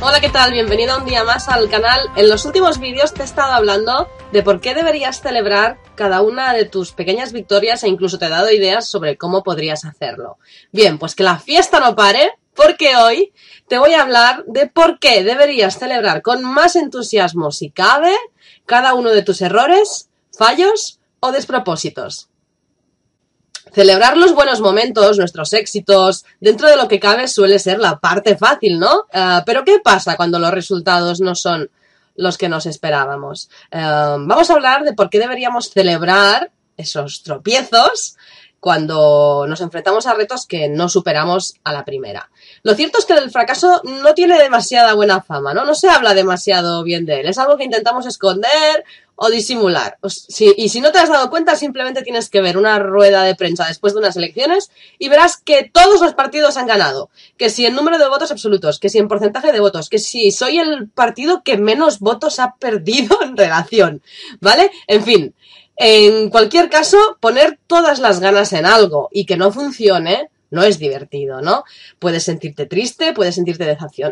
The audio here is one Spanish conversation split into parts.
Hola, ¿qué tal? Bienvenido un día más al canal. En los últimos vídeos te he estado hablando de por qué deberías celebrar cada una de tus pequeñas victorias e incluso te he dado ideas sobre cómo podrías hacerlo. Bien, pues que la fiesta no pare, porque hoy te voy a hablar de por qué deberías celebrar con más entusiasmo, si cabe, cada uno de tus errores, fallos o despropósitos. Celebrar los buenos momentos, nuestros éxitos, dentro de lo que cabe suele ser la parte fácil, ¿no? Eh, pero ¿qué pasa cuando los resultados no son los que nos esperábamos? Eh, vamos a hablar de por qué deberíamos celebrar esos tropiezos cuando nos enfrentamos a retos que no superamos a la primera. Lo cierto es que el fracaso no tiene demasiada buena fama, ¿no? No se habla demasiado bien de él. Es algo que intentamos esconder o disimular. y si no te has dado cuenta, simplemente tienes que ver una rueda de prensa después de unas elecciones y verás que todos los partidos han ganado. Que si en número de votos absolutos, que si en porcentaje de votos, que si soy el partido que menos votos ha perdido en relación. ¿Vale? En fin. En cualquier caso, poner todas las ganas en algo y que no funcione, no es divertido, ¿no? Puedes sentirte triste, puedes sentirte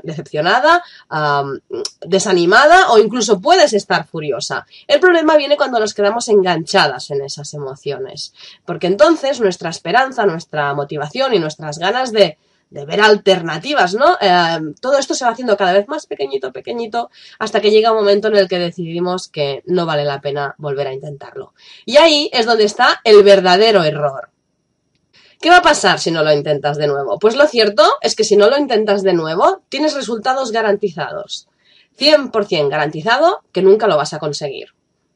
decepcionada, desanimada o incluso puedes estar furiosa. El problema viene cuando nos quedamos enganchadas en esas emociones, porque entonces nuestra esperanza, nuestra motivación y nuestras ganas de, ver alternativas, ¿no? Em, todo esto se va haciendo cada vez más pequeñito, pequeñito, hasta que llega un momento en el que decidimos que no vale la pena volver a intentarlo. Y ahí es donde está el verdadero error. ¿Qué va a pasar si no lo intentas de nuevo? Pues lo cierto es que si no lo intentas de nuevo, tienes resultados garantizados. 100% garantizado que nunca lo vas a conseguir.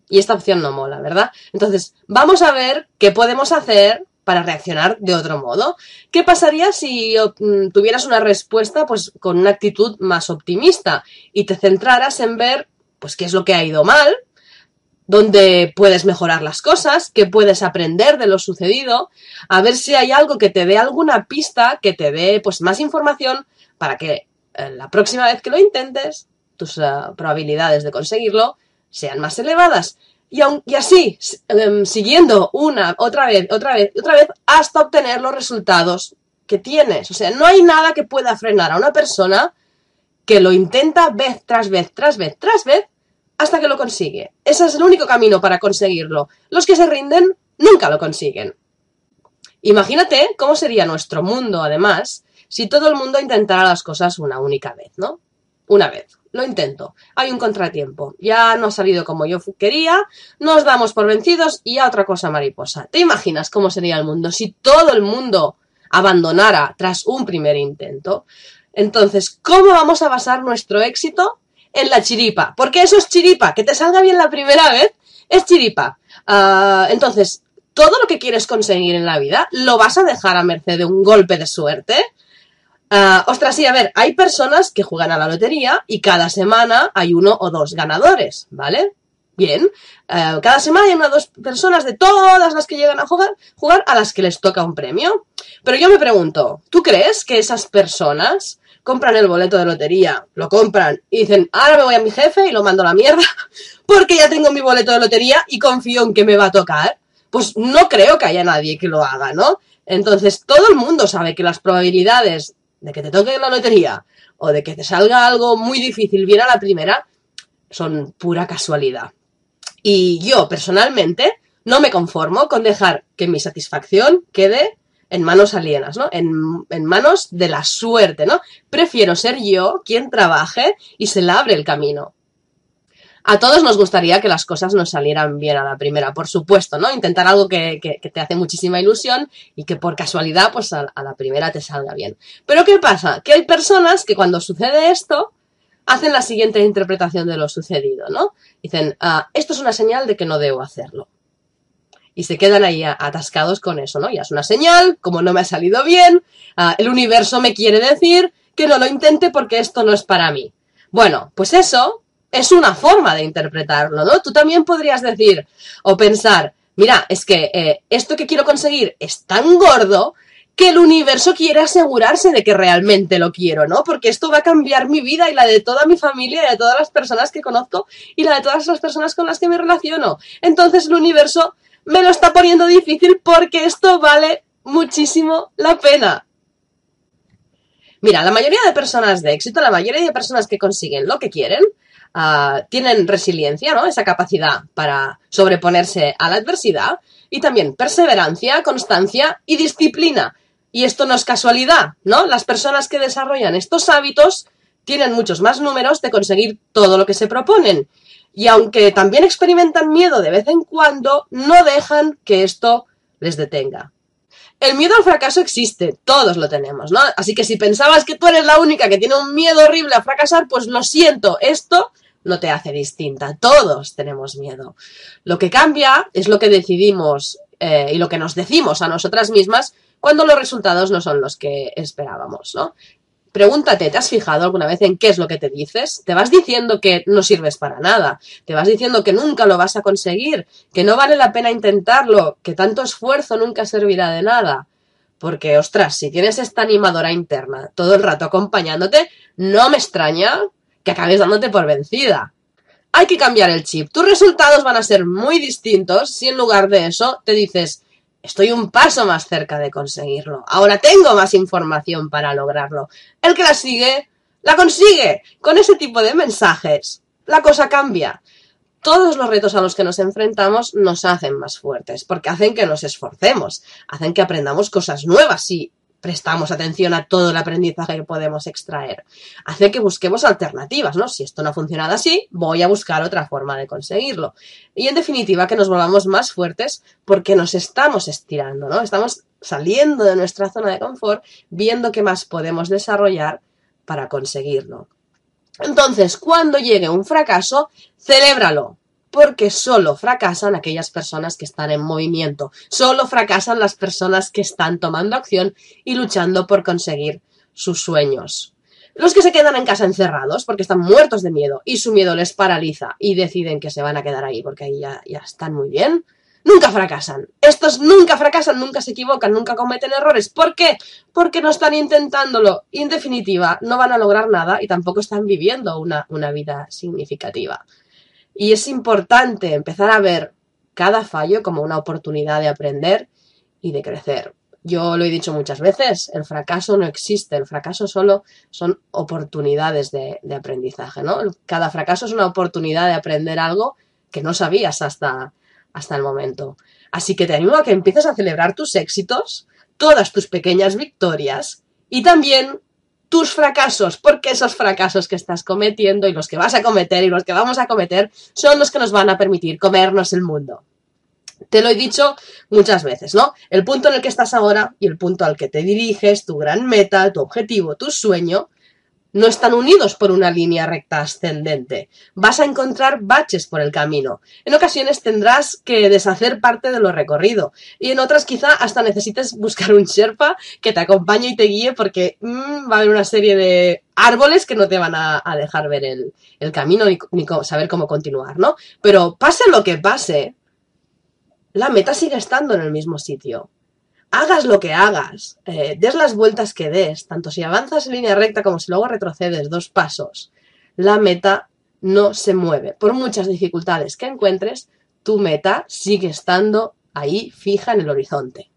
Y esta opción no mola, ¿verdad? Entonces, vamos a ver qué podemos hacer para reaccionar de otro modo. ¿Qué pasaría si mm, tuvieras una respuesta pues con una actitud más optimista y te centraras en ver pues qué es lo que ha ido mal, donde puedes mejorar las cosas, que puedes aprender de lo sucedido, a ver si hay algo que te dé alguna pista, que te dé pues más información para que eh, la próxima vez que lo intentes, tus eh, probabilidades de conseguirlo sean más elevadas. Y, y así, em, siguiendo una, otra vez, otra vez, otra vez, hasta obtener los resultados que tienes. O sea, no hay nada que pueda frenar a una persona que lo intenta vez tras vez, tras vez, tras vez, Ese es el único camino para conseguirlo. Los que se rinden nunca lo consiguen. Imagínate cómo sería nuestro mundo, además, si todo el mundo intentara las cosas una única vez, ¿no? Una vez. Lo intento. Hay un contratiempo. Ya no ha salido como yo quería. Nos damos por vencidos y a otra cosa mariposa. ¿Te imaginas cómo sería el mundo si todo el mundo abandonara tras un primer intento? Entonces, ¿cómo vamos a basar nuestro éxito en la chiripa. Porque eso es chiripa. Que te salga bien la primera vez es chiripa. Ah, entonces, todo lo que quieres conseguir en la vida lo vas a dejar a merced de un golpe de suerte. Uh, ostras, sí, a ver, hay personas que juegan a la lotería y cada semana hay uno o dos ganadores, ¿vale? Bien, ah, cada semana hay una o dos personas de todas las que llegan a jugar, jugar a las que les toca un premio. Pero yo me pregunto, ¿tú crees que esas personas compran el boleto de lotería, lo compran y dicen, ahora me voy a mi jefe y lo mando a la mierda porque ya tengo mi boleto de lotería y confío en que me va a tocar. Pues no creo que haya nadie que lo haga, ¿no? Entonces, todo el mundo sabe que las probabilidades de que te toque la lotería o de que te salga algo muy difícil bien a la primera son pura casualidad. Y yo, personalmente, no me conformo con dejar que mi satisfacción quede en manos alienas, ¿no? En, en, manos de la suerte, ¿no? Prefiero ser yo quien trabaje y se le abre el camino. A todos nos gustaría que las cosas nos salieran bien a la primera, por supuesto, ¿no? Intentar algo que, que, te hace muchísima ilusión y que por casualidad, pues a, la primera te salga bien. Pero ¿qué pasa? Que hay personas que cuando sucede esto, hacen la siguiente interpretación de lo sucedido, ¿no? Dicen, ah, esto es una señal de que no debo hacerlo y se quedan ahí atascados con eso, ¿no? Ya es una señal, como no me ha salido bien, ah, el universo me quiere decir que no lo intente porque esto no es para mí. Bueno, pues eso es una forma de interpretarlo, ¿no? Tú también podrías decir o pensar, mira, es que eh, esto que quiero conseguir es tan gordo que el universo quiere asegurarse de que realmente lo quiero, ¿no? Porque esto va a cambiar mi vida y la de toda mi familia y de todas las personas que conozco y la de todas las personas con las que me relaciono. Entonces el universo me lo está poniendo difícil porque esto vale muchísimo la pena. Mira, la mayoría de personas de éxito, la mayoría de personas que consiguen lo que quieren, ah, tienen resiliencia, ¿no? Esa capacidad para sobreponerse a la adversidad y también perseverancia, constancia y disciplina. Y esto no es casualidad, ¿no? Las personas que desarrollan estos hábitos tienen muchos más números de conseguir todo lo que se proponen. Y aunque también experimentan miedo de vez en cuando, no dejan que esto les detenga. El miedo al fracaso existe, todos lo tenemos, ¿no? Así que si pensabas que tú eres la única que tiene un miedo horrible a fracasar, pues lo siento, esto no te hace distinta, todos tenemos miedo. Lo que cambia es lo que decidimos eh, y lo que nos decimos a nosotras mismas cuando los resultados no son los que esperábamos, ¿no? Pregúntate, ¿te has fijado alguna vez en qué es lo que te dices? Te vas diciendo que no sirves para nada, te vas diciendo que nunca lo vas a conseguir, que no vale la pena intentarlo, que tanto esfuerzo nunca servirá de nada. Porque, ostras, si tienes esta animadora interna todo el rato acompañándote, no me extraña que acabes dándote por vencida. Hay que cambiar el chip. Tus resultados van a ser muy distintos si en lugar de eso te dices, Estoy un paso más cerca de conseguirlo. Ahora tengo más información para lograrlo. El que la sigue, la consigue. Con ese tipo de mensajes, la cosa cambia. Todos los retos a los que nos enfrentamos nos hacen más fuertes, porque hacen que nos esforcemos, hacen que aprendamos cosas nuevas y prestamos atención a todo el aprendizaje que podemos extraer. Hace que busquemos alternativas, ¿no? Si esto no ha funcionado así, voy a buscar otra forma de conseguirlo. Y en definitiva, que nos volvamos más fuertes porque nos estamos estirando, ¿no? Estamos saliendo de nuestra zona de confort, viendo qué más podemos desarrollar para conseguirlo. Entonces, cuando llegue un fracaso, celébralo, porque solo fracasan aquellas personas que están en movimiento, solo fracasan las personas que están tomando acción y luchando por conseguir sus sueños. Los que se quedan en casa encerrados porque están muertos de miedo y su miedo les paraliza y deciden que se van a quedar ahí porque ahí ya, están muy bien, nunca fracasan. Estos nunca fracasan, nunca se equivocan, nunca cometen errores. ¿Por qué? Porque no están intentándolo. En definitiva, no van a lograr nada y tampoco están viviendo una vida significativa. Y es importante empezar a ver cada fallo como una oportunidad de aprender y de crecer. Yo lo he dicho muchas veces, el fracaso no existe, el fracaso solo son oportunidades de, aprendizaje, ¿no? Cada fracaso es una oportunidad de aprender algo que no sabías hasta, hasta el momento. Así que te animo a que empieces a celebrar tus éxitos, todas tus pequeñas victorias y también tus fracasos, porque esos fracasos que estás cometiendo y los que vas a cometer y los que vamos a cometer son los que nos van a permitir comernos el mundo. Te lo he dicho muchas veces, ¿no? El punto en el que estás ahora y el punto al que te diriges, tu gran meta, tu objetivo, tu sueño, no están unidos por una línea recta ascendente. Vas a encontrar baches por el camino. En ocasiones tendrás que deshacer parte de lo recorrido y en otras quizá hasta necesites buscar un Sherpa que te acompañe y te guíe porque mm, va a haber una serie de árboles que no te van a, dejar ver el, camino ni, ni saber cómo continuar, ¿no? Pero pase lo que pase, la meta sigue estando en el mismo sitio hagas lo que hagas, eh, des las vueltas que des, tanto si avanzas en línea recta como si luego retrocedes dos pasos, la meta no se mueve. Por muchas dificultades que encuentres, tu meta sigue estando ahí fija en el horizonte.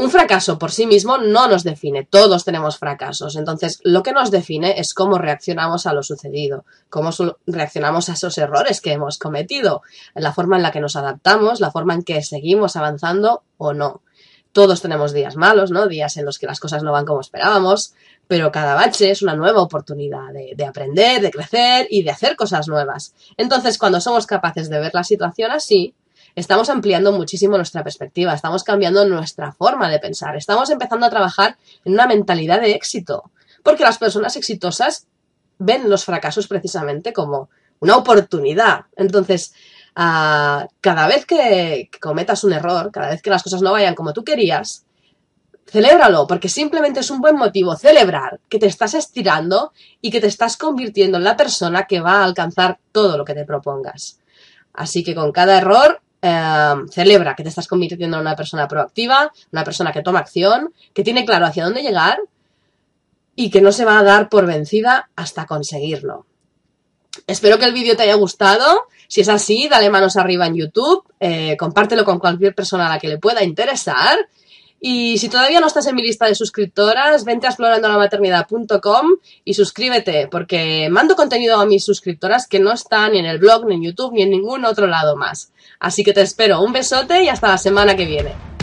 Un fracaso por sí mismo no nos define, todos tenemos fracasos, entonces lo que nos define es cómo reaccionamos a lo sucedido, cómo reaccionamos a esos errores que hemos cometido, la forma en la que nos adaptamos, la forma en que seguimos avanzando o no. Todos tenemos días malos, ¿no? Días en los que las cosas no van como esperábamos, pero cada bache es una nueva oportunidad de, de aprender, de crecer y de hacer cosas nuevas. Entonces, cuando somos capaces de ver la situación así, estamos ampliando muchísimo nuestra perspectiva, estamos cambiando nuestra forma de pensar, estamos empezando a trabajar en una mentalidad de éxito, porque las personas exitosas ven los fracasos precisamente como una oportunidad. Entonces, ah, cada vez que, cometas un error, cada vez que las cosas no vayan como tú querías, celébralo, porque simplemente es un buen motivo celebrar que te estás estirando y que te estás convirtiendo en la persona que va a alcanzar todo lo que te propongas. Así que con cada error Em, celebra que te estás convirtiendo en una persona proactiva, una persona que toma acción, que tiene claro hacia dónde llegar y que no se va a dar por vencida hasta conseguirlo. Espero que el vídeo te haya gustado. Si es así, dale manos arriba en YouTube, eh, compártelo con cualquier persona a la que le pueda interesar Y si todavía no estás en mi lista de suscriptoras, vente a explorandolamaternidad.com y suscríbete, porque mando contenido a mis suscriptoras que no están ni en el blog, ni en YouTube, ni en ningún otro lado más. Así que te espero. Un besote y hasta la semana que viene.